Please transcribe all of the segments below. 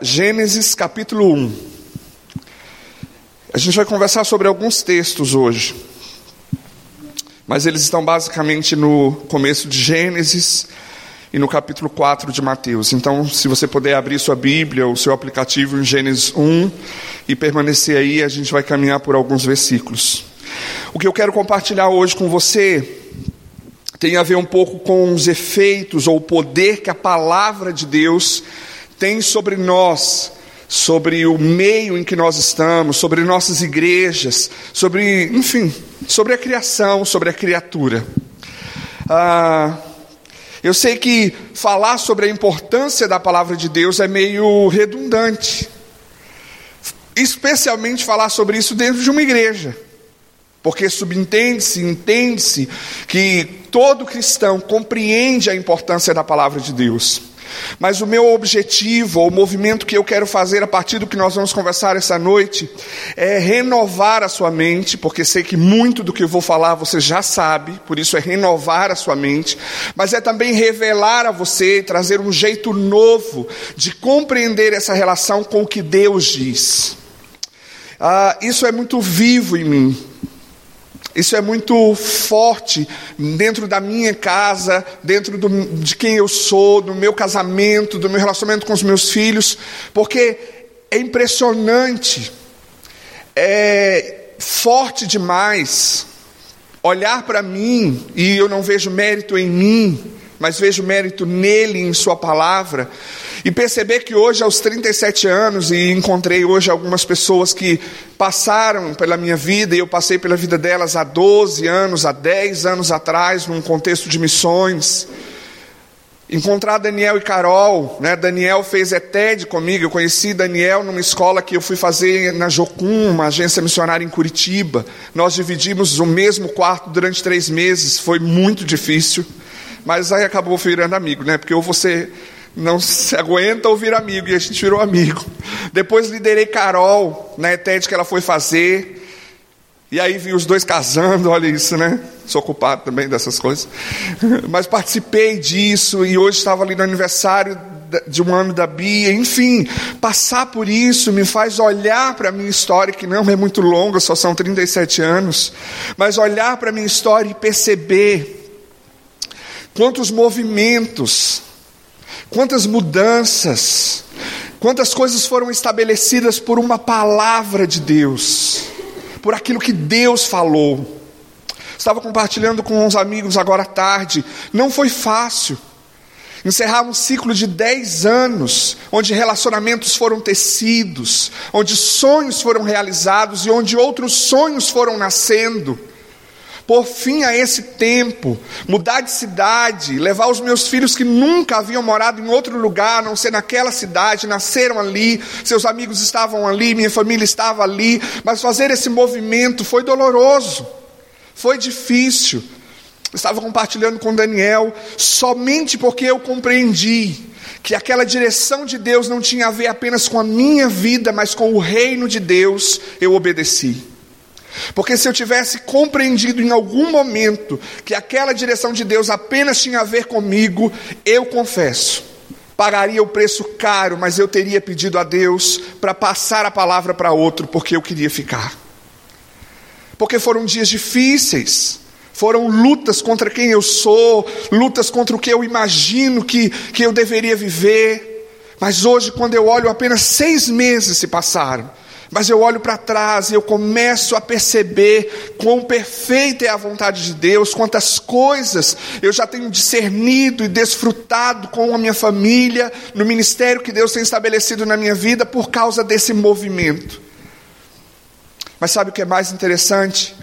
Gênesis capítulo 1. A gente vai conversar sobre alguns textos hoje, mas eles estão basicamente no começo de Gênesis e no capítulo 4 de Mateus. Então, se você puder abrir sua Bíblia, o seu aplicativo em Gênesis 1 e permanecer aí, a gente vai caminhar por alguns versículos. O que eu quero compartilhar hoje com você tem a ver um pouco com os efeitos ou o poder que a palavra de Deus tem sobre nós, sobre o meio em que nós estamos, sobre nossas igrejas, sobre, enfim, sobre a criação, sobre a criatura. Ah, eu sei que falar sobre a importância da palavra de Deus é meio redundante, especialmente falar sobre isso dentro de uma igreja. Porque subentende-se, entende-se que todo cristão compreende a importância da palavra de Deus. Mas o meu objetivo, o movimento que eu quero fazer a partir do que nós vamos conversar essa noite, é renovar a sua mente, porque sei que muito do que eu vou falar você já sabe, por isso é renovar a sua mente, mas é também revelar a você, trazer um jeito novo de compreender essa relação com o que Deus diz. Ah, isso é muito vivo em mim. Isso é muito forte dentro da minha casa, dentro do, de quem eu sou, do meu casamento, do meu relacionamento com os meus filhos, porque é impressionante, é forte demais olhar para mim e eu não vejo mérito em mim, mas vejo mérito nele, em Sua palavra, e perceber que hoje, aos 37 anos, e encontrei hoje algumas pessoas que passaram pela minha vida, e eu passei pela vida delas há 12 anos, há 10 anos atrás, num contexto de missões. Encontrar Daniel e Carol, né? Daniel fez ETED comigo, eu conheci Daniel numa escola que eu fui fazer na Jocum, uma agência missionária em Curitiba. Nós dividimos o mesmo quarto durante três meses, foi muito difícil. Mas aí acabou virando amigo, né? Porque ou você não se aguenta ou vira amigo, e a gente virou amigo. Depois liderei Carol na ETED que ela foi fazer. E aí vi os dois casando, olha isso, né? Sou ocupado também dessas coisas. Mas participei disso e hoje estava ali no aniversário de um ano da Bia. Enfim, passar por isso me faz olhar para a minha história, que não é muito longa, só são 37 anos, mas olhar para a minha história e perceber quantos movimentos, quantas mudanças, quantas coisas foram estabelecidas por uma palavra de Deus, por aquilo que Deus falou. Estava compartilhando com uns amigos agora à tarde, não foi fácil. Encerrar um ciclo de 10 anos, onde relacionamentos foram tecidos, onde sonhos foram realizados e onde outros sonhos foram nascendo pôr fim a esse tempo, mudar de cidade, levar os meus filhos que nunca haviam morado em outro lugar, a não ser naquela cidade, nasceram ali, seus amigos estavam ali, minha família estava ali, mas fazer esse movimento foi doloroso, foi difícil. estava compartilhando com Daniel, somente porque eu compreendi que aquela direção de Deus não tinha a ver apenas com a minha vida, mas com o reino de Deus, eu obedeci. Porque se eu tivesse compreendido em algum momento que aquela direção de Deus apenas tinha a ver comigo, eu confesso, pagaria o preço caro, mas eu teria pedido a Deus para passar a palavra para outro, porque eu queria ficar. Porque foram dias difíceis, foram lutas contra quem eu sou, lutas contra o que eu imagino que, que eu deveria viver. Mas hoje, quando eu olho, apenas seis meses se passaram mas eu olho para trás e eu começo a perceber quão perfeita é a vontade de Deus, quantas coisas eu já tenho discernido e desfrutado com a minha família, no ministério que Deus tem estabelecido na minha vida por causa desse movimento. Mas sabe o que é mais interessante?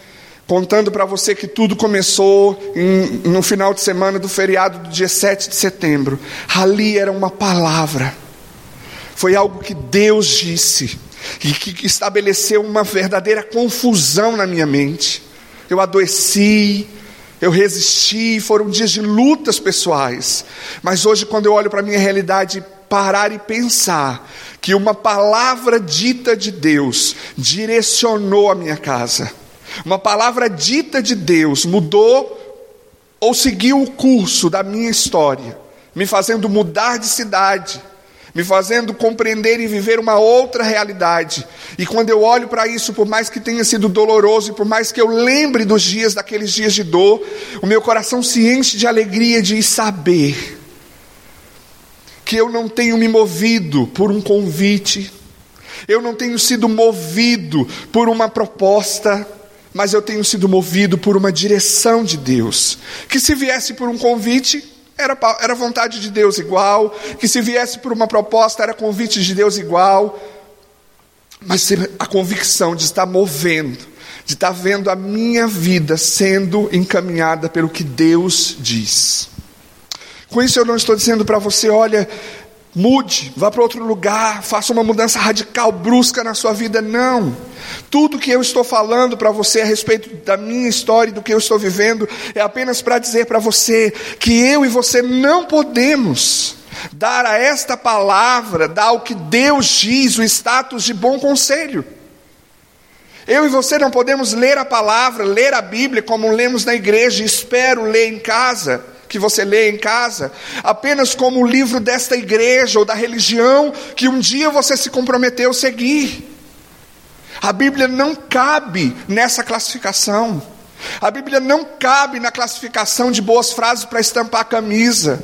Contando para você que tudo começou em, no final de semana do feriado do dia 7 de setembro. Ali era uma palavra, foi algo que Deus disse e que estabeleceu uma verdadeira confusão na minha mente. Eu adoeci, eu resisti, foram dias de lutas pessoais. Mas hoje, quando eu olho para a minha realidade, parar e pensar que uma palavra dita de Deus direcionou a minha casa, uma palavra dita de Deus mudou ou seguiu o curso da minha história, me fazendo mudar de cidade me fazendo compreender e viver uma outra realidade. E quando eu olho para isso, por mais que tenha sido doloroso e por mais que eu lembre dos dias daqueles dias de dor, o meu coração se enche de alegria de saber que eu não tenho me movido por um convite, eu não tenho sido movido por uma proposta, mas eu tenho sido movido por uma direção de Deus. Que se viesse por um convite, era, era vontade de Deus igual, que se viesse por uma proposta, era convite de Deus igual, mas a convicção de estar movendo, de estar vendo a minha vida sendo encaminhada pelo que Deus diz. Com isso eu não estou dizendo para você, olha, mude, vá para outro lugar, faça uma mudança radical, brusca na sua vida. Não. Tudo que eu estou falando para você a respeito da minha história e do que eu estou vivendo é apenas para dizer para você que eu e você não podemos dar a esta palavra, dar o que Deus diz, o status de bom conselho. Eu e você não podemos ler a palavra, ler a Bíblia como lemos na igreja, espero ler em casa que você lê em casa, apenas como o livro desta igreja ou da religião que um dia você se comprometeu a seguir. A Bíblia não cabe nessa classificação. A Bíblia não cabe na classificação de boas frases para estampar a camisa,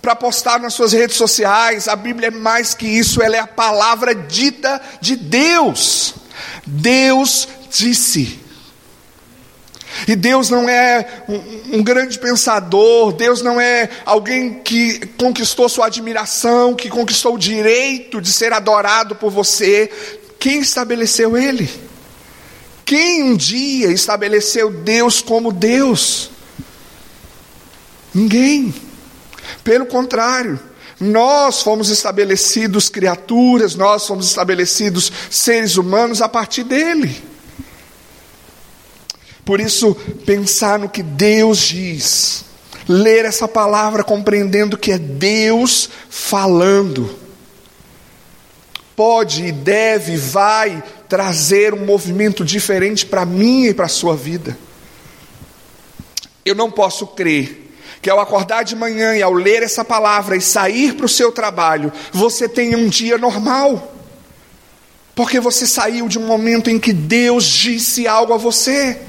para postar nas suas redes sociais. A Bíblia é mais que isso, ela é a palavra dita de Deus. Deus disse. E Deus não é um, um, grande pensador, Deus não é alguém que conquistou sua admiração, que conquistou o direito de ser adorado por você. Quem estabeleceu Ele? Quem um dia estabeleceu Deus como Deus? Ninguém. Pelo contrário, nós fomos estabelecidos criaturas, nós fomos estabelecidos seres humanos a partir dele. Por isso, pensar no que Deus diz, ler essa palavra compreendendo que é Deus falando, pode e deve, vai trazer um movimento diferente para mim e para a sua vida. Eu não posso crer que ao acordar de manhã e ao ler essa palavra e sair para o seu trabalho, você tenha um dia normal. Porque você saiu de um momento em que Deus disse algo a você.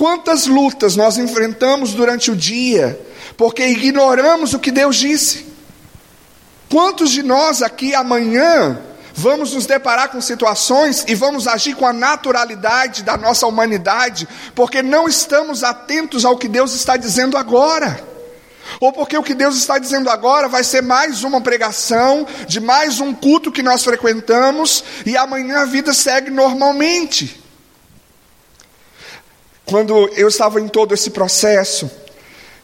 Quantas lutas nós enfrentamos durante o dia, porque ignoramos o que Deus disse? Quantos de nós aqui amanhã vamos nos deparar com situações e vamos agir com a naturalidade da nossa humanidade, porque não estamos atentos ao que Deus está dizendo agora? Ou porque o que Deus está dizendo agora vai ser mais uma pregação, de mais um culto que nós frequentamos, e amanhã a vida segue normalmente. Quando eu estava em todo esse processo,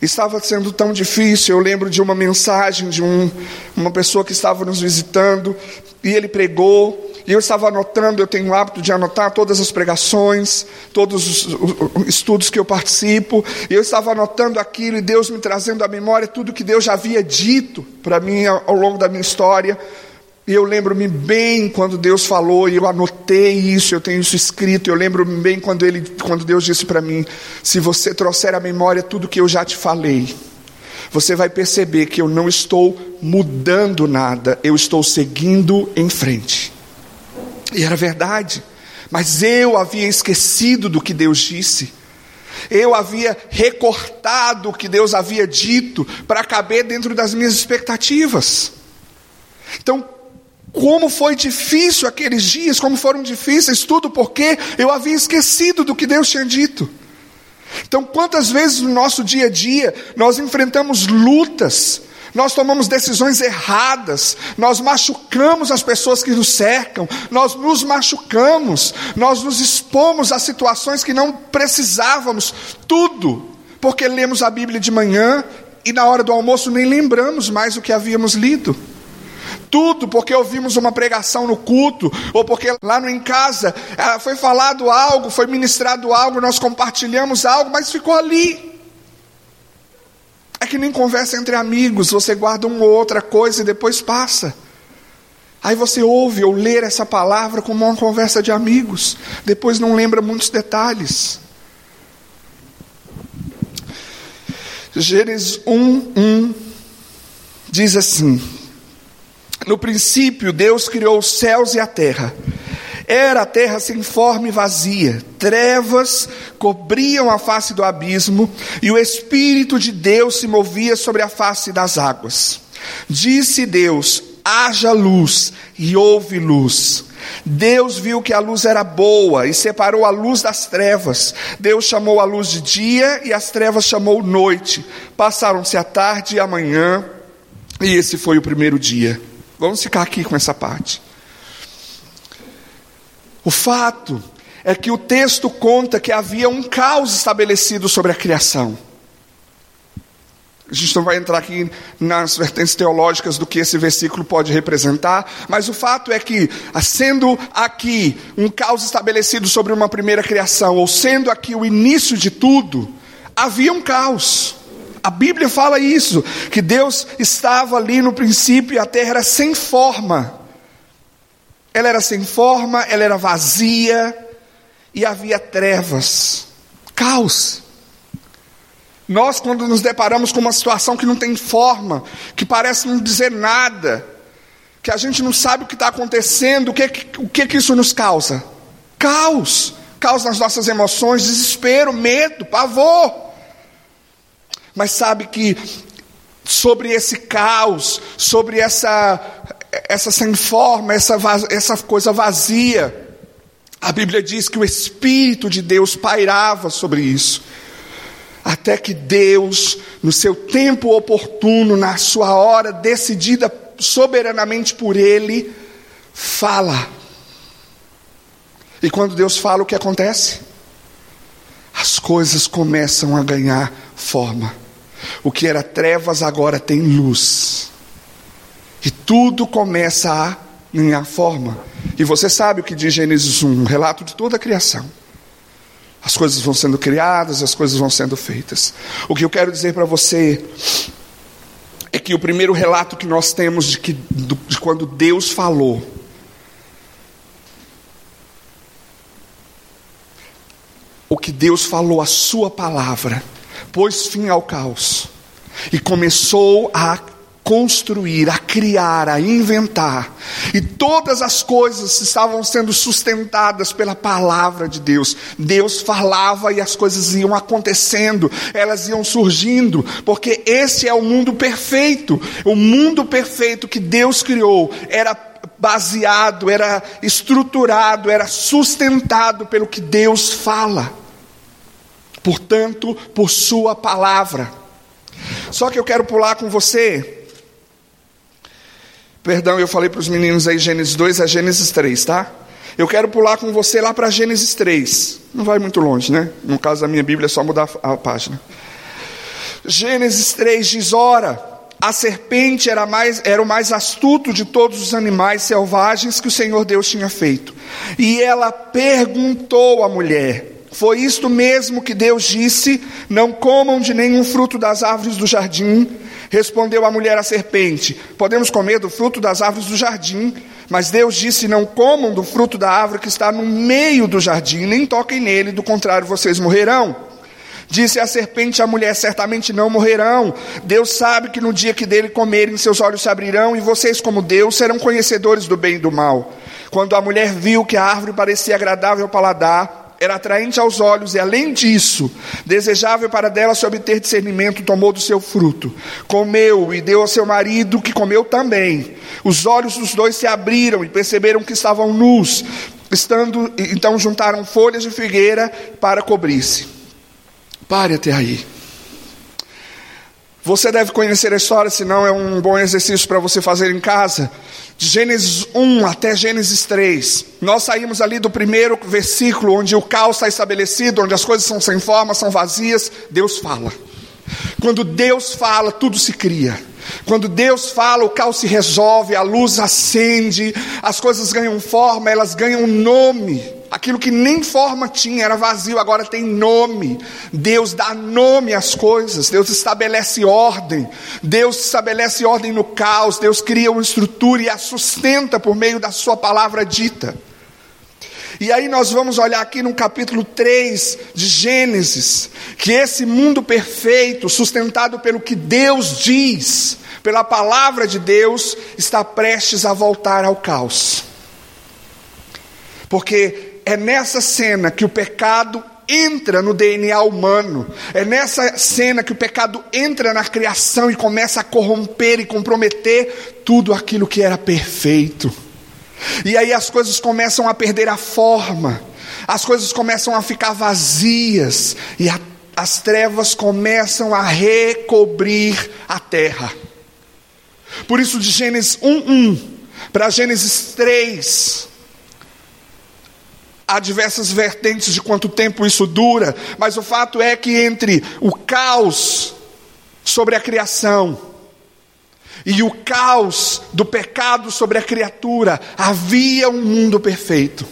estava sendo tão difícil. Eu lembro de uma mensagem de um, uma pessoa que estava nos visitando e ele pregou. E eu estava anotando, eu tenho o hábito de anotar todas as pregações, todos os estudos que eu participo, e eu estava anotando aquilo e Deus me trazendo à memória tudo que Deus já havia dito para mim ao longo da minha história. E eu lembro-me bem quando Deus falou, e eu anotei isso, eu tenho isso escrito. Eu lembro-me bem quando, ele, quando Deus disse para mim: Se você trouxer à memória tudo que eu já te falei, você vai perceber que eu não estou mudando nada, eu estou seguindo em frente. E era verdade, mas eu havia esquecido do que Deus disse. Eu havia recortado o que Deus havia dito para caber dentro das minhas expectativas. Então, como foi difícil aqueles dias, como foram difíceis, tudo porque eu havia esquecido do que Deus tinha dito. Então, quantas vezes no nosso dia a dia nós enfrentamos lutas, nós tomamos decisões erradas, nós machucamos as pessoas que nos cercam, nós nos machucamos, nós nos expomos a situações que não precisávamos, tudo porque lemos a Bíblia de manhã e na hora do almoço nem lembramos mais o que havíamos lido. Tudo porque ouvimos uma pregação no culto, ou porque lá no em casa ah, foi falado algo, foi ministrado algo, nós compartilhamos algo, mas ficou ali. É que nem conversa entre amigos, você guarda uma ou outra coisa e depois passa. Aí você ouve ou lê essa palavra como uma conversa de amigos, depois não lembra muitos detalhes. Gênesis 1, 1 diz assim: No princípio, Deus criou os céus e a terra. Era a terra sem forma e vazia, trevas cobriam a face do abismo, e o Espírito de Deus se movia sobre a face das águas. Disse Deus: haja luz, e houve luz. Deus viu que a luz era boa e separou a luz das trevas. Deus chamou a luz de dia e as trevas chamou noite. Passaram-se a tarde e a manhã, e esse foi o primeiro dia. Vamos ficar aqui com essa parte. O fato é que o texto conta que havia um caos estabelecido sobre a criação. A gente não vai entrar aqui nas vertentes teológicas do que esse versículo pode representar, mas o fato é que, sendo aqui um caos estabelecido sobre uma primeira criação, ou sendo aqui o início de tudo, havia um caos. A Bíblia fala isso, que Deus estava ali no princípio e a terra era sem forma. Ela era sem forma, ela era vazia e havia trevas, caos. Nós, quando nos deparamos com uma situação que não tem forma, que parece não dizer nada, que a gente não sabe o que está acontecendo, o que, o que, que isso nos causa? Caos, caos nas nossas emoções, desespero, medo, pavor. Mas sabe que sobre esse caos, sobre essa essa sem forma, essa, essa coisa vazia. A Bíblia diz que o Espírito de Deus pairava sobre isso. Até que Deus, no seu tempo oportuno, na sua hora decidida soberanamente por Ele, fala. E quando Deus fala, o que acontece? As coisas começam a ganhar forma. O que era trevas agora tem luz. E tudo começa a ganhar forma. E você sabe o que diz Gênesis 1, um relato de toda a criação. As coisas vão sendo criadas, as coisas vão sendo feitas. O que eu quero dizer para você é que o primeiro relato que nós temos de, que, de quando Deus falou, o que Deus falou, a Sua palavra, pôs fim ao caos e começou a construir, a criar, a inventar. E todas as coisas estavam sendo sustentadas pela palavra de Deus. Deus falava e as coisas iam acontecendo, elas iam surgindo, porque esse é o mundo perfeito. O mundo perfeito que Deus criou era baseado, era estruturado, era sustentado pelo que Deus fala. Portanto, por Sua palavra. Só que eu quero pular com você Perdão, eu falei para os meninos aí Gênesis 2 a Gênesis 3, tá? Eu quero pular com você lá para Gênesis 3. Não vai muito longe, né? No caso da minha Bíblia é só mudar a página. Gênesis 3 diz: Ora, a serpente era, mais, era o mais astuto de todos os animais selvagens que o Senhor Deus tinha feito. E ela perguntou à mulher: Foi isto mesmo que Deus disse: Não comam de nenhum fruto das árvores do jardim. Respondeu a mulher à serpente: Podemos comer do fruto das árvores do jardim, mas Deus disse: Não comam do fruto da árvore que está no meio do jardim, nem toquem nele, do contrário vocês morrerão. Disse a serpente à mulher: Certamente não morrerão. Deus sabe que no dia que dele comerem, seus olhos se abrirão, e vocês, como Deus, serão conhecedores do bem e do mal. Quando a mulher viu que a árvore parecia agradável ao paladar, era atraente aos olhos e, além disso, desejável para dela se obter discernimento, tomou do seu fruto, comeu e deu ao seu marido, que comeu também. Os olhos dos dois se abriram e perceberam que estavam nus, estando, então juntaram folhas de figueira para cobrir-se. Pare até aí. Você deve conhecer a história, senão é um bom exercício para você fazer em casa. De Gênesis 1 até Gênesis 3. Nós saímos ali do primeiro versículo, onde o caos está estabelecido, onde as coisas são sem forma, são vazias. Deus fala. Quando Deus fala, tudo se cria. Quando Deus fala, o caos se resolve, a luz acende, as coisas ganham forma, elas ganham nome. Aquilo que nem forma tinha, era vazio, agora tem nome. Deus dá nome às coisas, Deus estabelece ordem. Deus estabelece ordem no caos, Deus cria uma estrutura e a sustenta por meio da Sua palavra dita. E aí nós vamos olhar aqui no capítulo 3 de Gênesis, que esse mundo perfeito, sustentado pelo que Deus diz, pela palavra de Deus, está prestes a voltar ao caos. Porque é nessa cena que o pecado entra no DNA humano. É nessa cena que o pecado entra na criação e começa a corromper e comprometer tudo aquilo que era perfeito. E aí as coisas começam a perder a forma, as coisas começam a ficar vazias e a, as trevas começam a recobrir a terra. Por isso, de Gênesis 1:1 para Gênesis 3, Há diversas vertentes de quanto tempo isso dura, mas o fato é que entre o caos sobre a criação e o caos do pecado sobre a criatura, havia um mundo perfeito.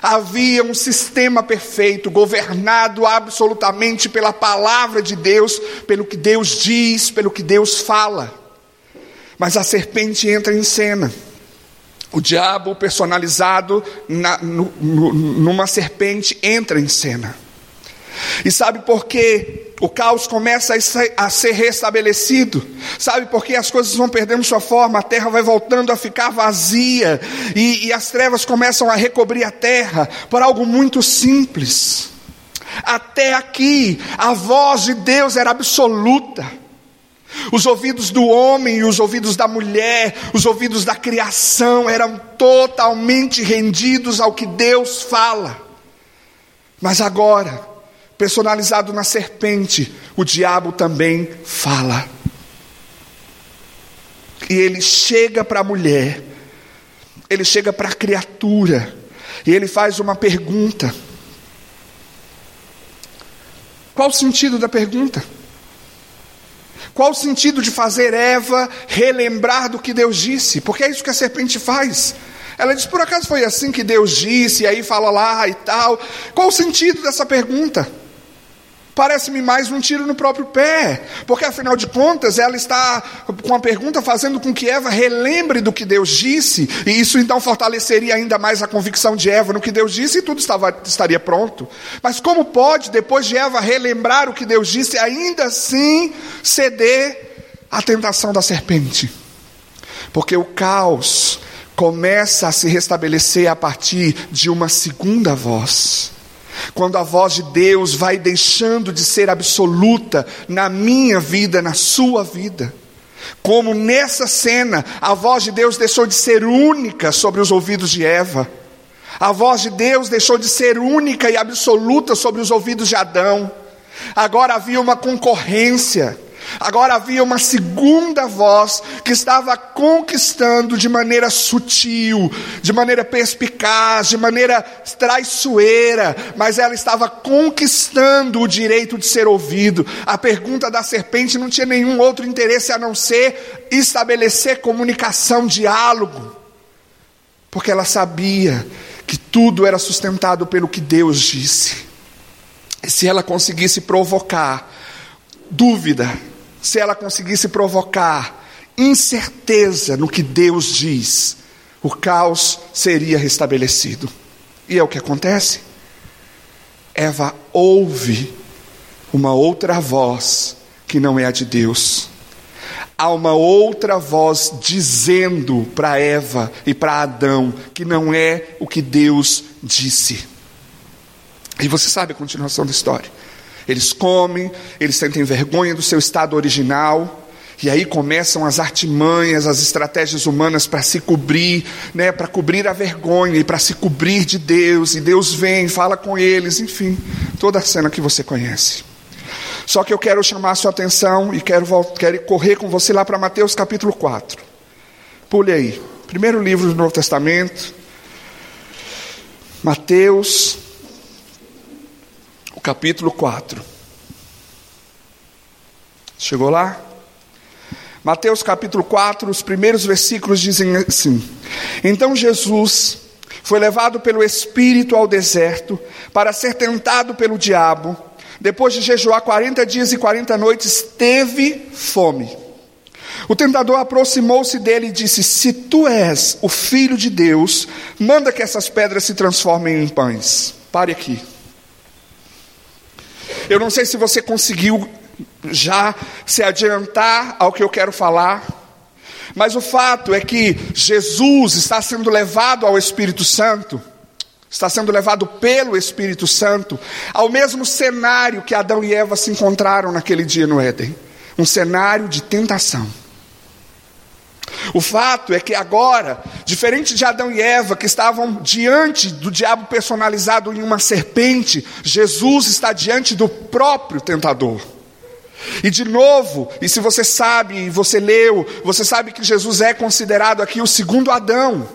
Havia um sistema perfeito, governado absolutamente pela palavra de Deus, pelo que Deus diz, pelo que Deus fala. Mas a serpente entra em cena. O diabo personalizado na, no, no, numa serpente entra em cena. E sabe por que o caos começa a ser, restabelecido? Sabe por que as coisas vão perdendo sua forma, a terra vai voltando a ficar vazia e, e as trevas começam a recobrir a terra por algo muito simples. Até aqui, a voz de Deus era absoluta. Os ouvidos do homem e os ouvidos da mulher, os ouvidos da criação eram totalmente rendidos ao que Deus fala. Mas agora, personalizado na serpente, o diabo também fala. E ele chega para a mulher, ele chega para a criatura, e ele faz uma pergunta. Qual o sentido da pergunta? Qual o sentido de fazer Eva relembrar do que Deus disse? Porque é isso que a serpente faz. Ela diz: por acaso foi assim que Deus disse? E aí fala lá e tal. Qual o sentido dessa pergunta? Parece-me mais um tiro no próprio pé, porque afinal de contas ela está com a pergunta fazendo com que Eva relembre do que Deus disse, e isso então fortaleceria ainda mais a convicção de Eva no que Deus disse e tudo estava, estaria pronto. Mas como pode, depois de Eva relembrar o que Deus disse, ainda assim ceder à tentação da serpente? Porque o caos começa a se restabelecer a partir de uma segunda voz. Quando a voz de Deus vai deixando de ser absoluta na minha vida, na sua vida. Como nessa cena, a voz de Deus deixou de ser única sobre os ouvidos de Eva. A voz de Deus deixou de ser única e absoluta sobre os ouvidos de Adão. Agora havia uma concorrência Agora havia uma segunda voz que estava conquistando de maneira sutil, de maneira perspicaz, de maneira traiçoeira, mas ela estava conquistando o direito de ser ouvido. A pergunta da serpente não tinha nenhum outro interesse a não ser estabelecer comunicação, diálogo, porque ela sabia que tudo era sustentado pelo que Deus disse. E se ela conseguisse provocar dúvida, se ela conseguisse provocar incerteza no que Deus diz, o caos seria restabelecido. E é o que acontece. Eva ouve uma outra voz que não é a de Deus. Há uma outra voz dizendo para Eva e para Adão que não é o que Deus disse. E você sabe a continuação da história. Eles comem, eles sentem vergonha do seu estado original, e aí começam as artimanhas, as estratégias humanas para se cobrir, né, para cobrir a vergonha e para se cobrir de Deus. E Deus vem, fala com eles, enfim, toda a cena que você conhece. Só que eu quero chamar a sua atenção e quero, quero correr com você lá para Mateus capítulo 4. Pule aí. Primeiro livro do Novo Testamento. Mateus capítulo 4. Chegou lá? Mateus capítulo 4, os primeiros versículos dizem assim: Então Jesus foi levado pelo Espírito ao deserto para ser tentado pelo diabo. Depois de jejuar 40 dias e 40 noites, teve fome. O tentador aproximou-se dele e disse: Se tu és o filho de Deus, manda que essas pedras se transformem em pães. Pare aqui. Eu não sei se você conseguiu já se adiantar ao que eu quero falar. Mas o fato é que Jesus está sendo levado ao Espírito Santo, está sendo levado pelo Espírito Santo ao mesmo cenário que Adão e Eva se encontraram naquele dia no Éden um cenário de tentação. O fato é que agora, diferente de Adão e Eva, que estavam diante do diabo personalizado em uma serpente, Jesus está diante do próprio tentador. E de novo, e se você sabe, você leu, você sabe que Jesus é considerado aqui o segundo Adão.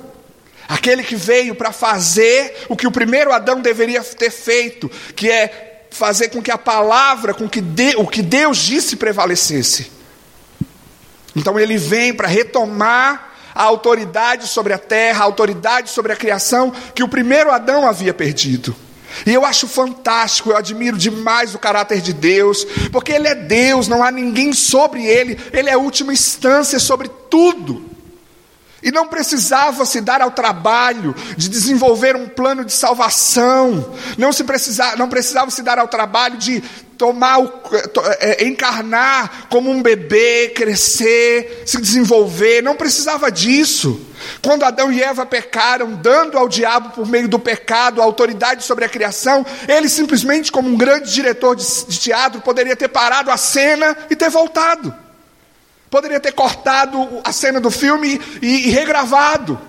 Aquele que veio para fazer o que o primeiro Adão deveria ter feito, que é fazer com que a palavra, com que de, o que Deus disse prevalecesse. Então ele vem para retomar a autoridade sobre a terra, a autoridade sobre a criação que o primeiro Adão havia perdido. E eu acho fantástico, eu admiro demais o caráter de Deus, porque Ele é Deus, não há ninguém sobre Ele, Ele é a última instância sobre tudo. E não precisava se dar ao trabalho de desenvolver um plano de salvação, não, se precisava, não precisava se dar ao trabalho de tomar, o, é, encarnar como um bebê, crescer, se desenvolver, não precisava disso. Quando Adão e Eva pecaram, dando ao diabo por meio do pecado a autoridade sobre a criação, ele simplesmente, como um grande diretor de, de teatro, poderia ter parado a cena e ter voltado. Poderia ter cortado a cena do filme e, e regravado.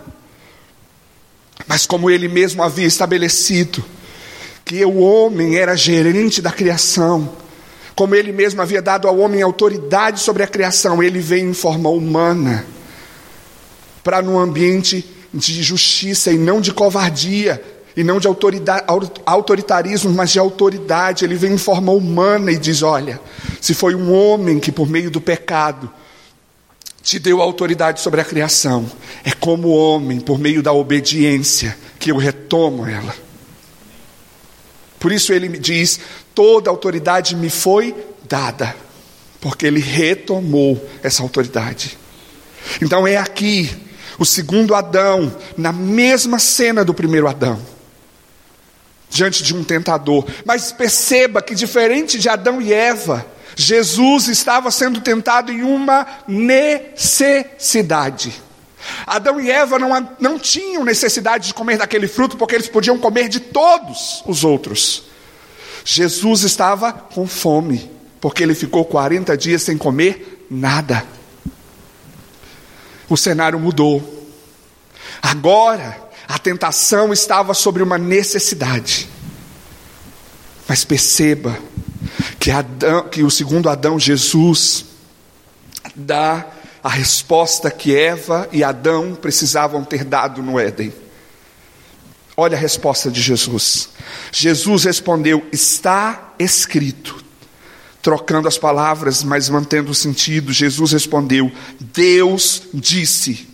Mas como ele mesmo havia estabelecido, que o homem era gerente da criação, como ele mesmo havia dado ao homem autoridade sobre a criação, ele veio em forma humana, para num ambiente de justiça e não de covardia, e não de autoritarismo, mas de autoridade. Ele vem em forma humana e diz: Olha, se foi um homem que por meio do pecado te deu autoridade sobre a criação. É como homem, por meio da obediência, que eu retomo ela. Por isso ele me diz: toda autoridade me foi dada, porque ele retomou essa autoridade. Então é aqui, o segundo Adão, na mesma cena do primeiro Adão, diante de um tentador. Mas perceba que, diferente de Adão e Eva, Jesus estava sendo tentado em uma necessidade. Adão e Eva não, não tinham necessidade de comer daquele fruto, porque eles podiam comer de todos os outros. Jesus estava com fome, porque ele ficou 40 dias sem comer nada. O cenário mudou. Agora, a tentação estava sobre uma necessidade. Mas perceba que, Adão, que o segundo Adão, Jesus, dá a resposta que Eva e Adão precisavam ter dado no Éden. Olha a resposta de Jesus. Jesus respondeu: Está escrito. Trocando as palavras, mas mantendo o sentido, Jesus respondeu: Deus disse: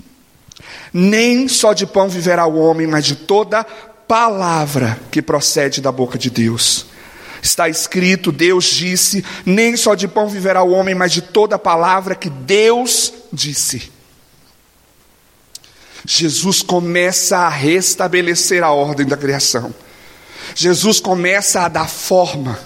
Nem só de pão viverá o homem, mas de toda palavra que procede da boca de Deus. Está escrito, Deus disse: nem só de pão viverá o homem, mas de toda palavra que Deus disse. Jesus começa a restabelecer a ordem da criação. Jesus começa a dar forma.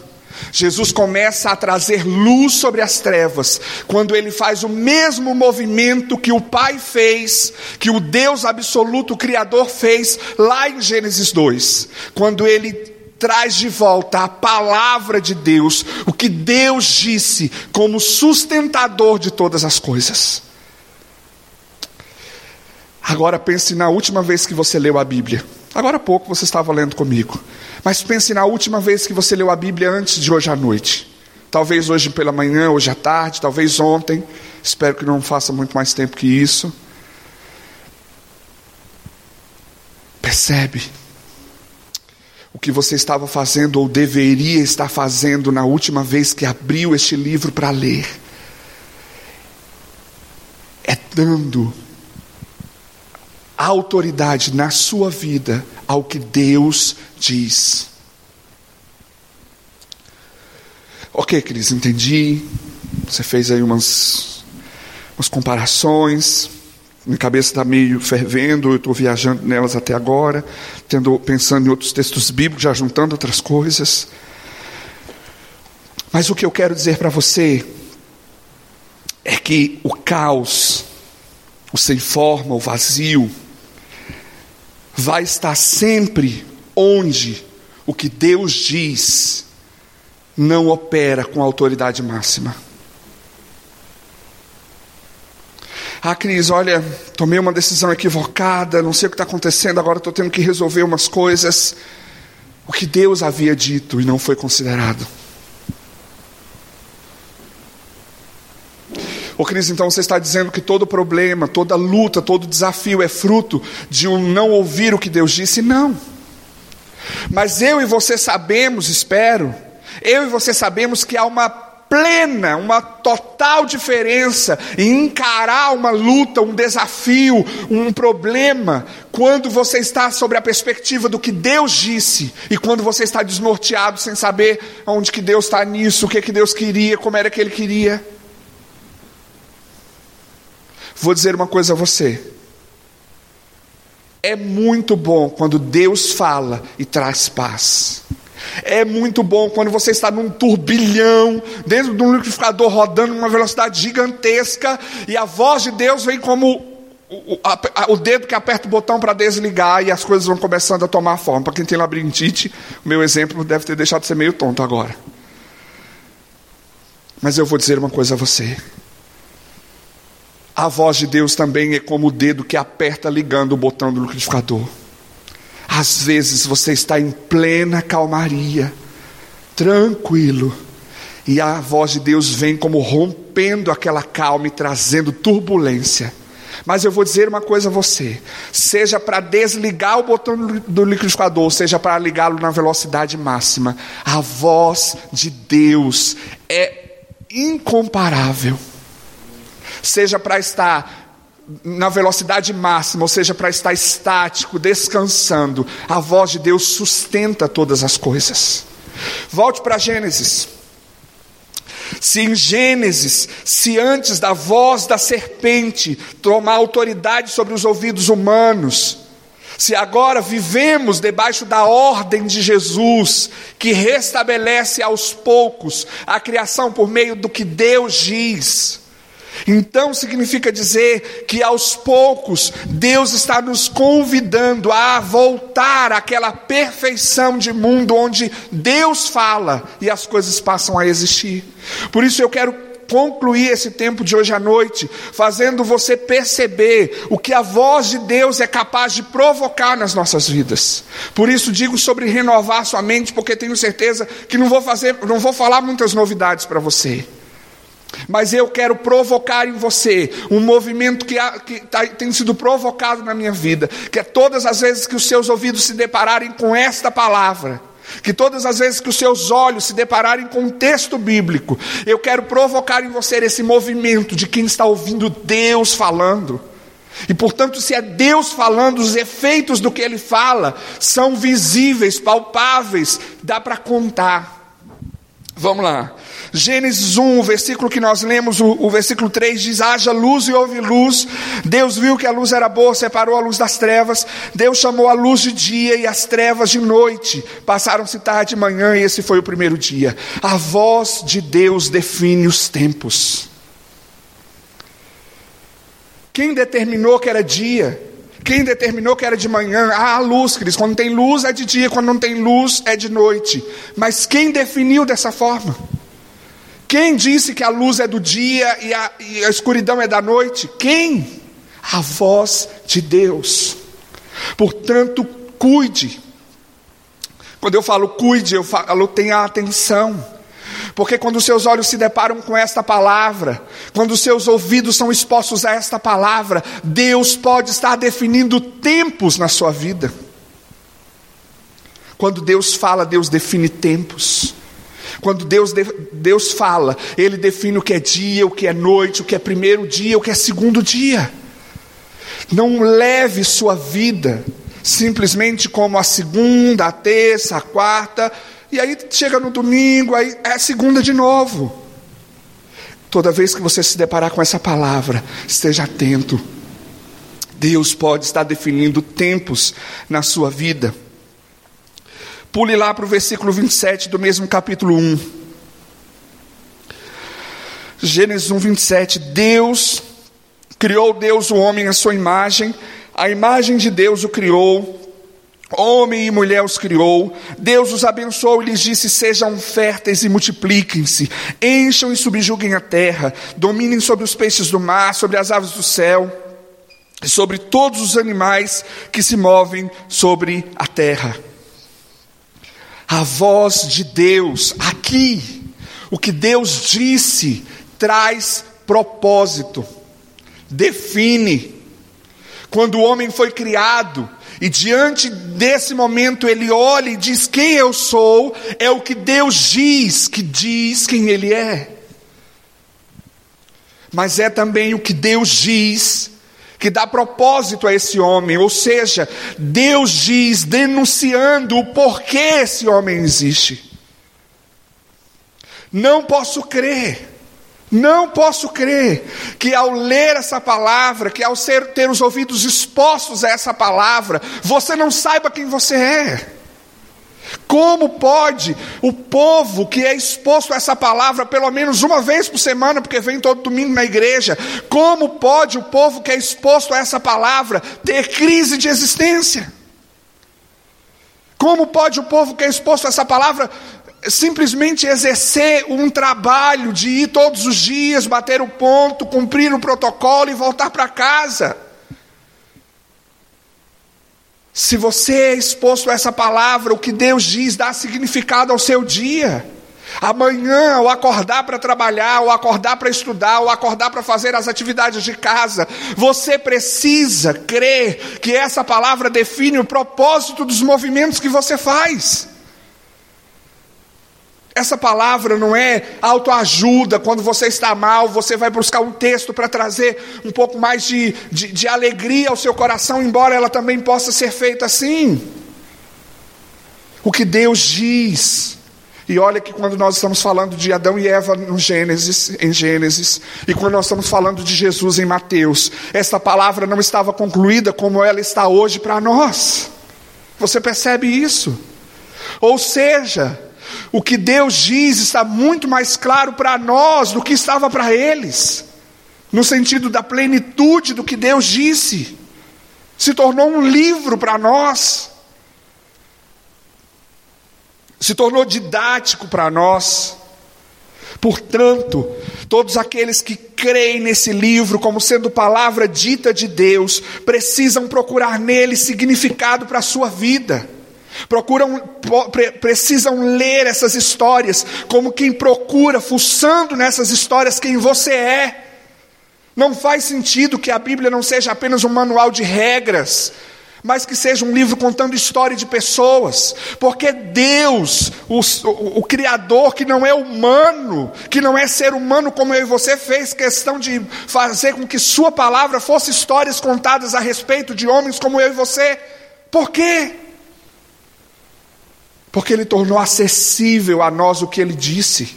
Jesus começa a trazer luz sobre as trevas, quando ele faz o mesmo movimento que o Pai fez, que o Deus absoluto, o Criador fez lá em Gênesis 2, quando ele traz de volta a palavra de Deus, o que Deus disse como sustentador de todas as coisas. Agora pense na última vez que você leu a Bíblia. Agora há pouco você estava lendo comigo. Mas pense na última vez que você leu a Bíblia antes de hoje à noite. Talvez hoje pela manhã, hoje à tarde, talvez ontem. Espero que não faça muito mais tempo que isso. Percebe? O que você estava fazendo ou deveria estar fazendo na última vez que abriu este livro para ler. É dando autoridade na sua vida ao que Deus diz. Ok, queridos, entendi. Você fez aí umas, umas comparações. Minha cabeça está meio fervendo, eu estou viajando nelas até agora, tendo, pensando em outros textos bíblicos, já juntando outras coisas. Mas o que eu quero dizer para você é que o caos, o sem forma, o vazio, vai estar sempre onde o que Deus diz não opera com autoridade máxima. Ah, Cris, olha, tomei uma decisão equivocada, não sei o que está acontecendo, agora estou tendo que resolver umas coisas. O que Deus havia dito e não foi considerado. Ô Cris, então você está dizendo que todo problema, toda luta, todo desafio é fruto de um não ouvir o que Deus disse? Não. Mas eu e você sabemos, espero, eu e você sabemos que há uma plena, uma total diferença em encarar uma luta, um desafio, um problema, quando você está sobre a perspectiva do que Deus disse e quando você está desnorteado sem saber onde que Deus está nisso, o que que Deus queria, como era que Ele queria. Vou dizer uma coisa a você. É muito bom quando Deus fala e traz paz. É muito bom quando você está num turbilhão, dentro de um liquidificador rodando numa velocidade gigantesca, e a voz de Deus vem como o, a, o dedo que aperta o botão para desligar e as coisas vão começando a tomar forma. Para quem tem labirintite, o meu exemplo deve ter deixado de ser meio tonto agora. Mas eu vou dizer uma coisa a você. A voz de Deus também é como o dedo que aperta ligando o botão do liquidificador. Às vezes você está em plena calmaria, tranquilo, e a voz de Deus vem como rompendo aquela calma e trazendo turbulência. Mas eu vou dizer uma coisa a você: seja para desligar o botão do liquidificador, seja para ligá-lo na velocidade máxima, a voz de Deus é incomparável seja para estar na velocidade máxima, ou seja, para estar estático, descansando, a voz de Deus sustenta todas as coisas. Volte para Gênesis. Se em Gênesis, se antes da voz da serpente tomar autoridade sobre os ouvidos humanos, se agora vivemos debaixo da ordem de Jesus, que restabelece aos poucos a criação por meio do que Deus diz, então significa dizer que aos poucos Deus está nos convidando a voltar àquela perfeição de mundo onde Deus fala e as coisas passam a existir. Por isso eu quero concluir esse tempo de hoje à noite, fazendo você perceber o que a voz de Deus é capaz de provocar nas nossas vidas. Por isso digo sobre renovar sua mente, porque tenho certeza que não vou fazer, não vou falar muitas novidades para você. Mas eu quero provocar em você um movimento que, que tá, tem sido provocado na minha vida, que é todas as vezes que os seus ouvidos se depararem com esta palavra, que todas as vezes que os seus olhos se depararem com um texto bíblico, eu quero provocar em você esse movimento de quem está ouvindo Deus falando. E portanto, se é Deus falando, os efeitos do que Ele fala são visíveis, palpáveis, dá para contar. Vamos lá. Gênesis 1, o versículo que nós lemos, o, o, versículo 3 diz: haja luz e houve luz. Deus viu que a luz era boa, separou a luz das trevas. Deus chamou a luz de dia e as trevas de noite. Passaram-se tarde e manhã, e esse foi o primeiro dia. A voz de Deus define os tempos. Quem determinou que era dia? Quem determinou que era de manhã? Ah, a luz, Cris. Quando tem luz é de dia, quando não tem luz é de noite. Mas quem definiu dessa forma? Quem disse que a luz é do dia e a, e a escuridão é da noite? Quem? A voz de Deus. Portanto, cuide. Quando eu falo cuide, eu falo tenha atenção. Porque quando seus olhos se deparam com esta palavra, quando seus ouvidos são expostos a esta palavra, Deus pode estar definindo tempos na sua vida. Quando Deus fala, Deus define tempos. Quando Deus, Deus fala, Ele define o que é dia, o que é noite, o que é primeiro dia, o que é segundo dia. Não leve sua vida simplesmente como a segunda, a terça, a quarta, e aí chega no domingo, aí é a segunda de novo. Toda vez que você se deparar com essa palavra, esteja atento. Deus pode estar definindo tempos na sua vida. Pule lá para o versículo 27 do mesmo capítulo 1. Gênesis 1, 27. Deus criou Deus o homem à sua imagem, a imagem de Deus o criou, Homem e mulher os criou, Deus os abençoou e lhes disse: Sejam férteis e multipliquem-se, encham e subjuguem a terra, dominem sobre os peixes do mar, sobre as aves do céu, e sobre todos os animais que se movem sobre a terra. A voz de Deus, aqui, o que Deus disse, traz propósito, define. Quando o homem foi criado, e diante desse momento ele olha e diz: Quem eu sou, é o que Deus diz que diz quem ele é. Mas é também o que Deus diz que dá propósito a esse homem, ou seja, Deus diz denunciando o porquê esse homem existe. Não posso crer não posso crer que ao ler essa palavra, que ao ser, ter os ouvidos expostos a essa palavra, você não saiba quem você é. Como pode o povo que é exposto a essa palavra pelo menos uma vez por semana, porque vem todo domingo na igreja, como pode o povo que é exposto a essa palavra ter crise de existência? Como pode o povo que é exposto a essa palavra simplesmente exercer um trabalho de ir todos os dias, bater o ponto, cumprir o protocolo e voltar para casa. Se você é exposto a essa palavra, o que Deus diz dá significado ao seu dia. Amanhã, ao acordar para trabalhar, ao acordar para estudar, ao acordar para fazer as atividades de casa, você precisa crer que essa palavra define o propósito dos movimentos que você faz. Essa palavra não é autoajuda, quando você está mal, você vai buscar um texto para trazer um pouco mais de, de, de, alegria ao seu coração, embora ela também possa ser feita assim. O que Deus diz. E olha que quando nós estamos falando de Adão e Eva no Gênesis, em Gênesis, e quando nós estamos falando de Jesus em Mateus, esta palavra não estava concluída como ela está hoje para nós. Você percebe isso? Ou seja, o que Deus diz está muito mais claro para nós do que estava para eles, no sentido da plenitude do que Deus disse. Se tornou um livro para nós, se tornou didático para nós. Portanto, todos aqueles que creem nesse livro como sendo palavra dita de Deus, precisam procurar nele significado para a sua vida. Procuram, precisam ler essas histórias como quem procura, fuçando nessas histórias quem você é. Não faz sentido que a Bíblia não seja apenas um manual de regras, mas que seja um livro contando história de pessoas, porque Deus, o, o, o, Criador, que não é humano, que não é ser humano como eu e você, fez questão de fazer com que Sua palavra fosse histórias contadas a respeito de homens como eu e você. Por quê? Porque Ele tornou acessível a nós o que Ele disse.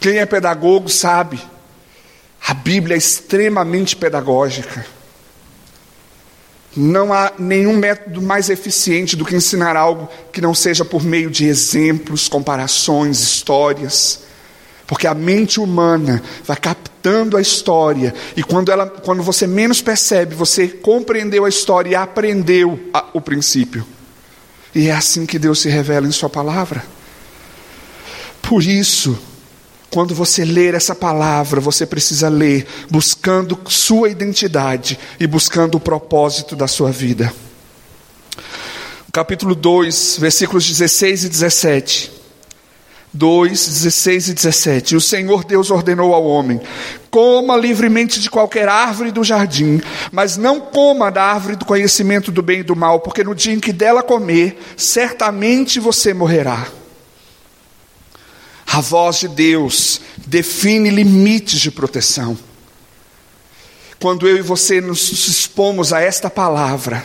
Quem é pedagogo sabe, a Bíblia é extremamente pedagógica. Não há nenhum método mais eficiente do que ensinar algo que não seja por meio de exemplos, comparações, histórias. Porque a mente humana vai captando a história, e quando, ela, quando você menos percebe, você compreendeu a história e aprendeu a, o princípio. E é assim que Deus se revela em Sua palavra. Por isso, quando você ler essa palavra, você precisa ler buscando sua identidade e buscando o propósito da sua vida. Capítulo 2, versículos 16 e 17. 2, 16 e 17. E o Senhor Deus ordenou ao homem: coma livremente de qualquer árvore do jardim, mas não coma da árvore do conhecimento do bem e do mal, porque no dia em que dela comer, certamente você morrerá. A voz de Deus define limites de proteção. Quando eu e você nos expomos a esta palavra,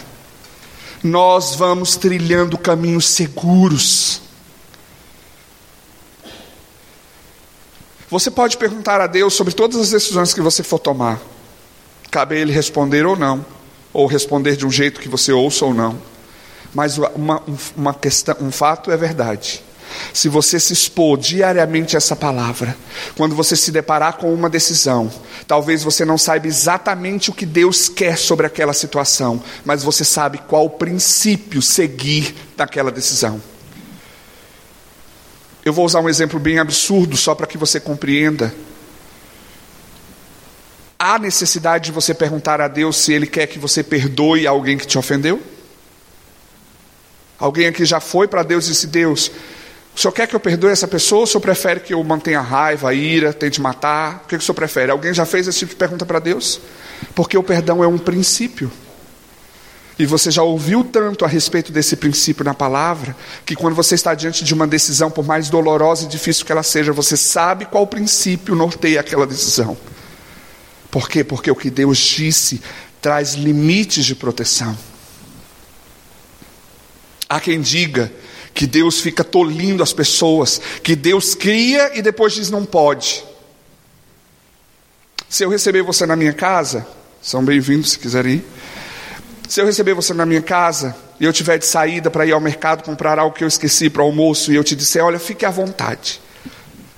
nós vamos trilhando caminhos seguros Você pode perguntar a Deus sobre todas as decisões que você for tomar. Cabe a Ele responder ou não, ou responder de um jeito que você ouça ou não. Mas uma, uma questão, um fato é verdade. Se você se expor diariamente a essa palavra, quando você se deparar com uma decisão, talvez você não saiba exatamente o que Deus quer sobre aquela situação, mas você sabe qual princípio seguir naquela decisão. Eu vou usar um exemplo bem absurdo só para que você compreenda. Há necessidade de você perguntar a Deus se Ele quer que você perdoe alguém que te ofendeu? Alguém aqui já foi para Deus e disse: Deus, o senhor quer que eu perdoe essa pessoa ou o senhor prefere que eu mantenha a raiva, a ira, tente matar? O que, que o senhor prefere? Alguém já fez esse tipo de pergunta para Deus? Porque o perdão é um princípio. E você já ouviu tanto a respeito desse princípio na palavra, que quando você está diante de uma decisão, por mais dolorosa e difícil que ela seja, você sabe qual princípio norteia aquela decisão. Por quê? Porque o que Deus disse traz limites de proteção. Há quem diga que Deus fica tolindo as pessoas, que Deus cria e depois diz não pode. Se eu receber você na minha casa, são bem-vindos se quiserem ir. Se eu receber você na minha casa e eu tiver de saída para ir ao mercado comprar algo que eu esqueci para o almoço e eu te disser, olha, fique à vontade.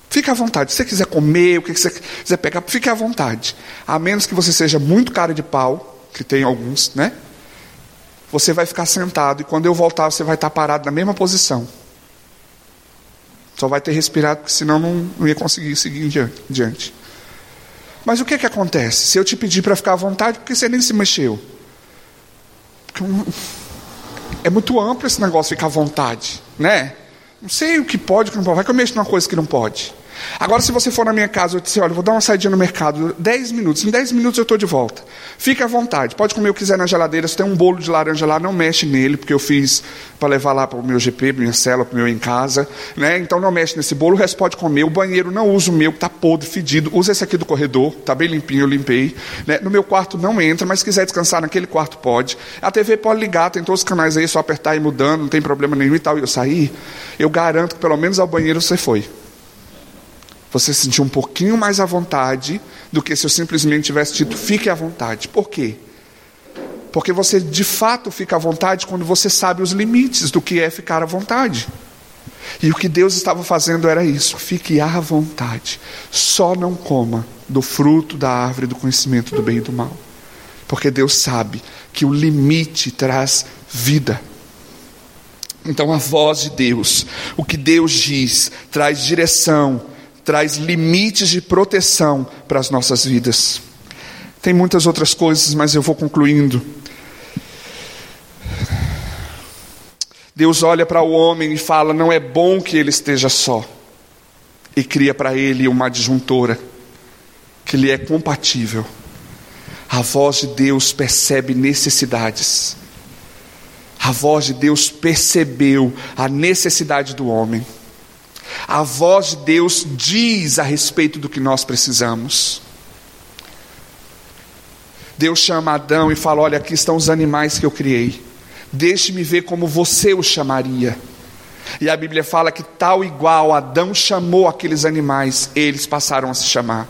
Fique à vontade. Se você quiser comer, o que você quiser pegar, fique à vontade. A menos que você seja muito cara de pau, que tem alguns, né? você vai ficar sentado e quando eu voltar você vai estar parado na mesma posição. Só vai ter respirado, porque senão não, não ia conseguir seguir em diante. Mas o que, que acontece? Se eu te pedir para ficar à vontade, porque você nem se mexeu? É muito amplo esse negócio ficar à vontade, né? Não sei o que pode, o que não pode. Vai que eu mexo numa coisa que não pode. Agora, se você for na minha casa, eu disser, olha, vou dar uma saidinha no mercado, 10 minutos, em 10 minutos eu estou de volta. Fique à vontade, pode comer o que quiser na geladeira, se tem um bolo de laranja lá, não mexe nele, porque eu fiz para levar lá para o meu GP, minha célula, para o meu em casa, né? então não mexe nesse bolo, o resto pode comer. O banheiro não usa o meu, que está podre, fedido, usa esse aqui do corredor, está bem limpinho, eu limpei. Né? No meu quarto não entra, mas se quiser descansar naquele quarto, pode. A TV pode ligar, tem todos os canais aí, só apertar e mudando, não tem problema nenhum e tal, e eu sair, eu garanto que pelo menos ao banheiro você foi você se sentir um pouquinho mais à vontade do que se eu simplesmente tivesse dito fique à vontade. Por quê? Porque você de fato fica à vontade quando você sabe os limites do que é ficar à vontade. E o que Deus estava fazendo era isso: fique à vontade, só não coma do fruto da árvore do conhecimento do bem e do mal. Porque Deus sabe que o limite traz vida. Então, a voz de Deus, o que Deus diz, traz direção, traz limites de proteção para as nossas vidas. Tem muitas outras coisas, mas eu vou concluindo. Deus olha para o homem e fala: não é bom que ele esteja só. E cria para ele uma adjuntora que lhe é compatível. A voz de Deus percebe necessidades. A voz de Deus percebeu a necessidade do homem. A voz de Deus diz a respeito do que nós precisamos. Deus chama Adão e fala: Olha, aqui estão os animais que eu criei. Deixe-me ver como você os chamaria. E a Bíblia fala que tal igual Adão chamou aqueles animais, eles passaram a se chamar.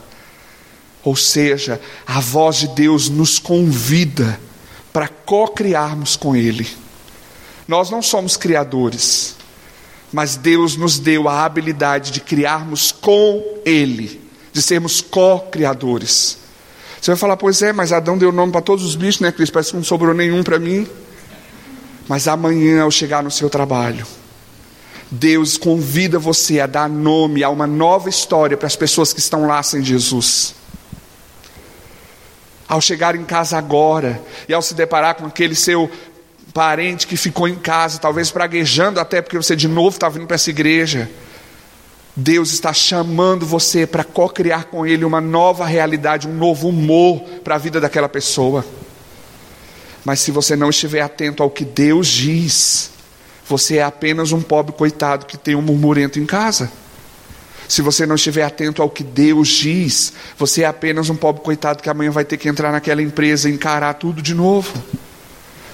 Ou seja, a voz de Deus nos convida para co-criarmos com Ele. Nós não somos criadores, mas Deus nos deu a habilidade de criarmos com Ele, de sermos co-criadores. Você vai falar, pois é, mas Adão deu nome para todos os bichos, né, Cris? Parece que não sobrou nenhum para mim. Mas amanhã, ao chegar no seu trabalho, Deus convida você a dar nome a uma nova história para as pessoas que estão lá sem Jesus. Ao chegar em casa agora e ao se deparar com aquele seu parente que ficou em casa, talvez praguejando até porque você de novo está vindo para essa igreja. Deus está chamando você para co-criar com Ele uma nova realidade, um novo humor para a vida daquela pessoa. Mas se você não estiver atento ao que Deus diz, você é apenas um pobre coitado que tem um murmurento em casa. Se você não estiver atento ao que Deus diz, você é apenas um pobre coitado que amanhã vai ter que entrar naquela empresa e encarar tudo de novo.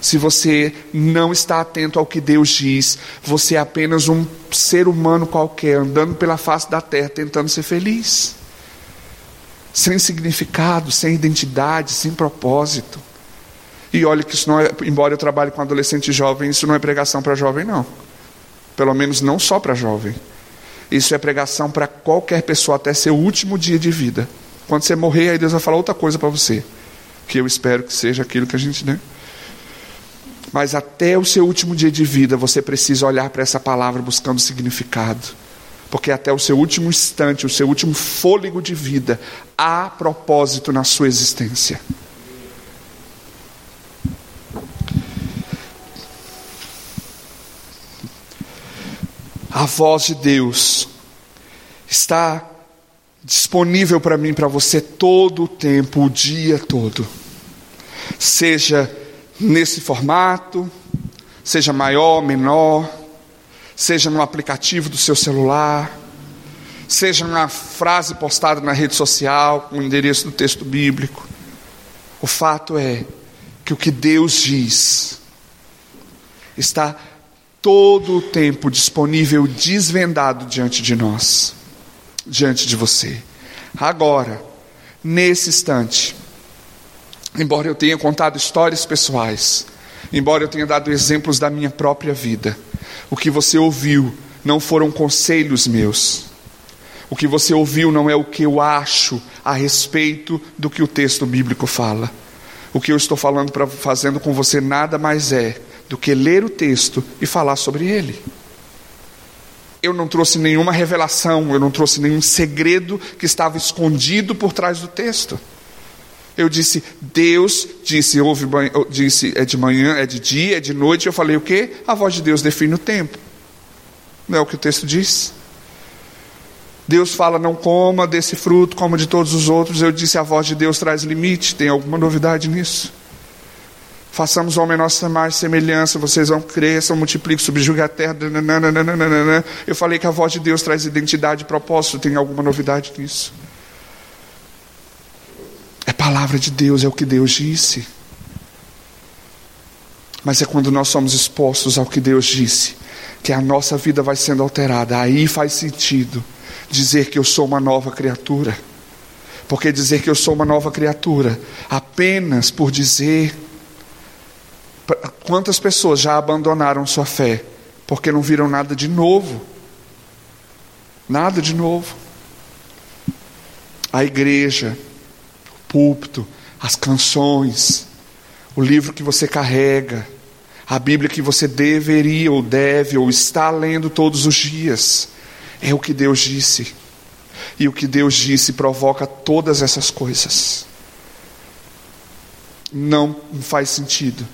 Se você não está atento ao que Deus diz, você é apenas um ser humano qualquer, andando pela face da terra, tentando ser feliz. Sem significado, sem identidade, sem propósito. E olha que isso não é, embora eu trabalhe com adolescente jovem, isso não é pregação para jovem, não. Pelo menos não só para jovem. Isso é pregação para qualquer pessoa até seu último dia de vida. Quando você morrer, aí Deus vai falar outra coisa para você. Que eu espero que seja aquilo que a gente, né? Mas até o seu último dia de vida, você precisa olhar para essa palavra buscando significado. Porque até o seu último instante, o seu último fôlego de vida, há propósito na sua existência. A voz de Deus está disponível para mim, para você todo o tempo, o dia todo. Seja nesse formato, seja maior, menor, seja no aplicativo do seu celular, seja na frase postada na rede social com o endereço do texto bíblico. O fato é que o que Deus diz está todo o tempo disponível, desvendado diante de nós, diante de você. Agora, nesse instante, embora eu tenha contado histórias pessoais, embora eu tenha dado exemplos da minha própria vida, o que você ouviu não foram conselhos meus. O que você ouviu não é o que eu acho a respeito do que o texto bíblico fala. O que eu estou falando para fazendo com você nada mais é do que ler o texto e falar sobre ele. Eu não trouxe nenhuma revelação, eu não trouxe nenhum segredo que estava escondido por trás do texto. Eu disse, Deus disse, ouve, disse, é de manhã, é de dia, é de noite. Eu falei o quê? A voz de Deus define o tempo. Não é o que o texto diz? Deus fala, não coma desse fruto, como de todos os outros. Eu disse, a voz de Deus traz limite. Tem alguma novidade nisso? Façamos homem nossa mais semelhança, vocês vão cresçam, multipliquem, subjuguem a terra. Nananana. Eu falei que a voz de Deus traz identidade e propósito. Tem alguma novidade nisso? É palavra de Deus, é o que Deus disse. Mas é quando nós somos expostos ao que Deus disse, que a nossa vida vai sendo alterada. Aí faz sentido dizer que eu sou uma nova criatura. Porque dizer que eu sou uma nova criatura, apenas por dizer Quantas pessoas já abandonaram sua fé porque não viram nada de novo? Nada de novo. A igreja, púlpito, as canções, o livro que você carrega, a Bíblia que você deveria ou deve ou está lendo todos os dias, é o que Deus disse. E o que Deus disse provoca todas essas coisas. Não faz sentido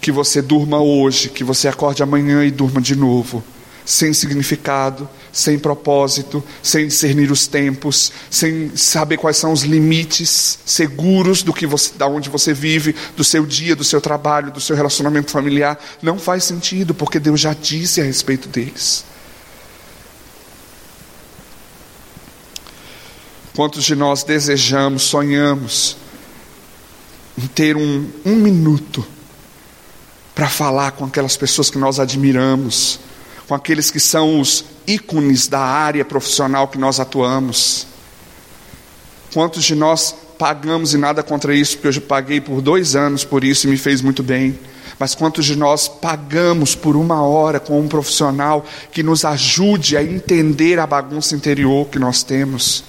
que você durma hoje, que você acorde amanhã e durma de novo, sem significado, sem propósito, sem discernir os tempos, sem saber quais são os limites seguros do que você, da onde você vive, do seu dia, do seu trabalho, do seu relacionamento familiar, não faz sentido, porque Deus já disse a respeito deles. Quantos de nós desejamos, sonhamos em ter um, um minuto para falar com aquelas pessoas que nós admiramos, com aqueles que são os ícones da área profissional que nós atuamos. Quantos de nós pagamos e nada contra isso, porque eu já paguei por dois anos por isso e me fez muito bem. Mas quantos de nós pagamos por uma hora com um profissional que nos ajude a entender a bagunça interior que nós temos?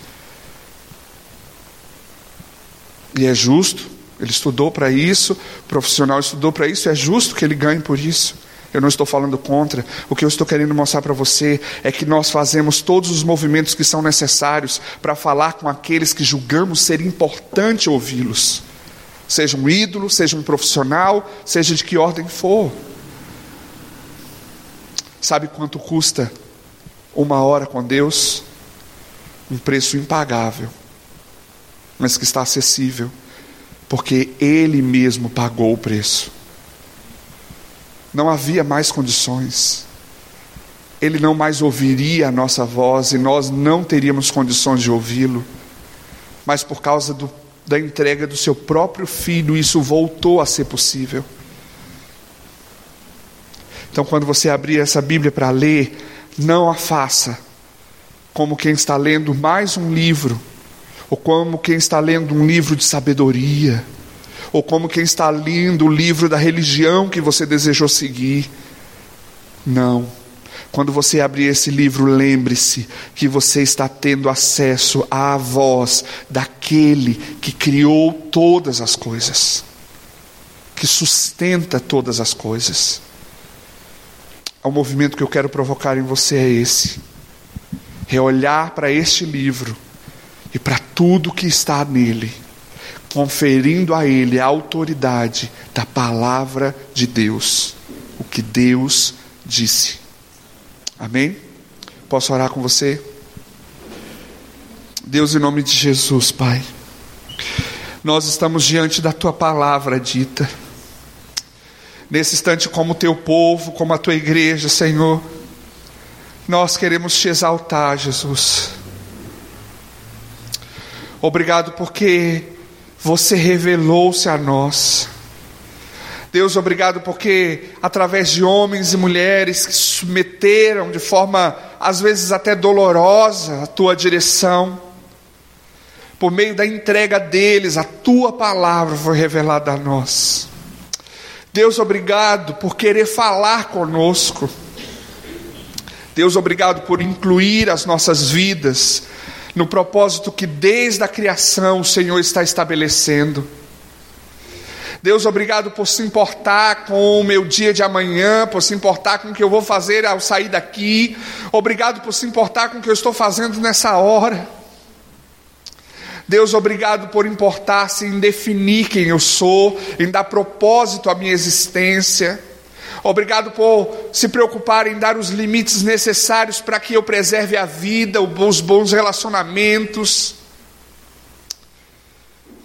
E é justo ele estudou para isso, o profissional estudou para isso, é justo que ele ganhe por isso. Eu não estou falando contra. O que eu estou querendo mostrar para você é que nós fazemos todos os movimentos que são necessários para falar com aqueles que julgamos ser importante ouvi-los. Seja um ídolo, seja um profissional, seja de que ordem for. Sabe quanto custa uma hora com Deus? Um preço impagável, mas que está acessível porque Ele mesmo pagou o preço. Não havia mais condições. Ele não mais ouviria a nossa voz e nós não teríamos condições de ouvi-lo. Mas por causa do, da entrega do seu próprio filho, isso voltou a ser possível. Então, quando você abrir essa Bíblia para ler, não a faça como quem está lendo mais um livro ou como quem está lendo um livro de sabedoria, ou como quem está lendo o livro da religião que você desejou seguir. Não. Quando você abrir esse livro, lembre-se que você está tendo acesso à voz daquele que criou todas as coisas, que sustenta todas as coisas. O movimento que eu quero provocar em você é esse: é olhar para este livro e para tudo que está nele, conferindo a ele a autoridade da palavra de Deus, o que Deus disse. Amém? Posso orar com você? Deus, em nome de Jesus, Pai, nós estamos diante da tua palavra dita. Nesse instante, como teu povo, como a tua igreja, Senhor, nós queremos te exaltar, Jesus. Obrigado porque você revelou-se a nós. Deus, obrigado porque através de homens e mulheres que submeteram de forma às vezes até dolorosa a tua direção, por meio da entrega deles, a tua palavra foi revelada a nós. Deus, obrigado por querer falar conosco. Deus, obrigado por incluir as nossas vidas no propósito que desde a criação o Senhor está estabelecendo. Deus, obrigado por se importar com o meu dia de amanhã, por se importar com o que eu vou fazer ao sair daqui. Obrigado por se importar com o que eu estou fazendo nessa hora. Deus, obrigado por importar-se em definir quem eu sou, em dar propósito à minha existência. Obrigado por se preocupar em dar os limites necessários para que eu preserve a vida, os bons relacionamentos.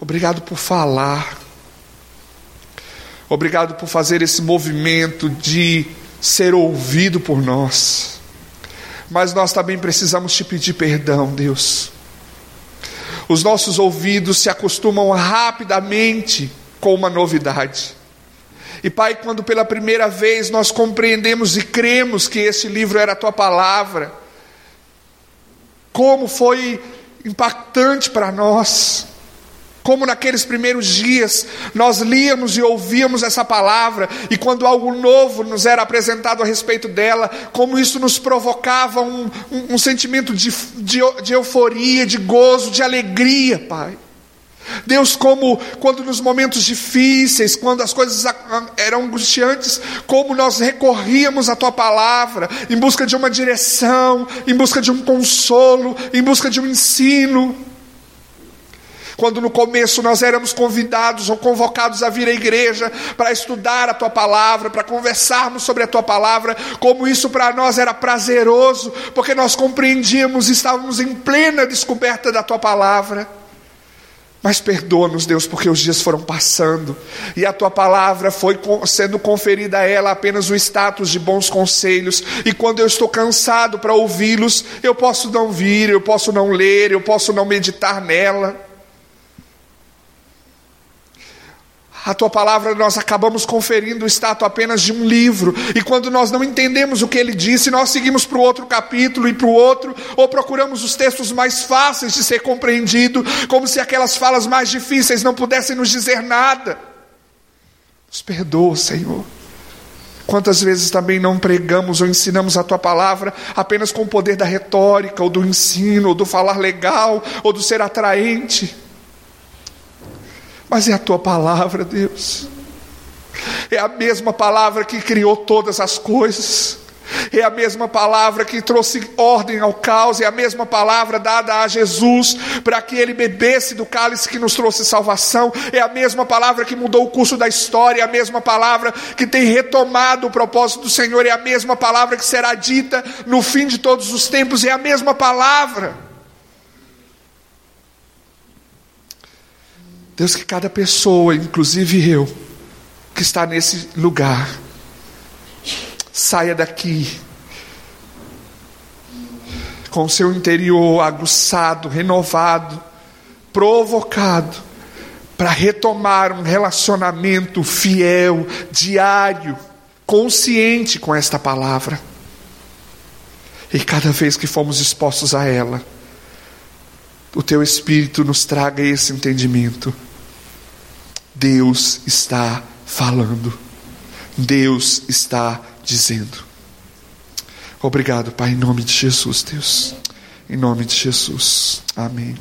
Obrigado por falar. Obrigado por fazer esse movimento de ser ouvido por nós. Mas nós também precisamos te pedir perdão, Deus. Os nossos ouvidos se acostumam rapidamente com uma novidade. E Pai, quando pela primeira vez nós compreendemos e cremos que esse livro era a tua palavra, como foi impactante para nós. Como naqueles primeiros dias nós líamos e ouvíamos essa palavra, e quando algo novo nos era apresentado a respeito dela, como isso nos provocava um, um, um sentimento de, de, de euforia, de gozo, de alegria, Pai. Deus, como quando nos momentos difíceis, quando as coisas eram angustiantes, como nós recorríamos à tua palavra, em busca de uma direção, em busca de um consolo, em busca de um ensino. Quando no começo nós éramos convidados ou convocados a vir à igreja para estudar a tua palavra, para conversarmos sobre a tua palavra, como isso para nós era prazeroso, porque nós compreendíamos e estávamos em plena descoberta da tua palavra. Mas perdoa-nos, Deus, porque os dias foram passando e a tua palavra foi sendo conferida a ela apenas o status de bons conselhos. E quando eu estou cansado para ouvi-los, eu posso não vir, eu posso não ler, eu posso não meditar nela. A tua palavra nós acabamos conferindo o status apenas de um livro, e quando nós não entendemos o que ele disse, nós seguimos para o outro capítulo e para o outro, ou procuramos os textos mais fáceis de ser compreendido, como se aquelas falas mais difíceis não pudessem nos dizer nada. Nos perdoa, Senhor. Quantas vezes também não pregamos ou ensinamos a tua palavra apenas com o poder da retórica, ou do ensino, ou do falar legal, ou do ser atraente mas é a tua palavra, Deus. É a mesma palavra que criou todas as coisas. É a mesma palavra que trouxe ordem ao caos, é a mesma palavra dada a Jesus para que ele bebesse do cálice que nos trouxe salvação, é a mesma palavra que mudou o curso da história, é a mesma palavra que tem retomado o propósito do Senhor, é a mesma palavra que será dita no fim de todos os tempos, é a mesma palavra. Deus, que cada pessoa, inclusive eu, que está nesse lugar, saia daqui com o seu interior aguçado, renovado, provocado, para retomar um relacionamento fiel, diário, consciente com esta palavra. E cada vez que fomos expostos a ela, o teu Espírito nos traga esse entendimento. Deus está falando, Deus está dizendo. Obrigado, Pai, em nome de Jesus, Deus. Em nome de Jesus. Amém.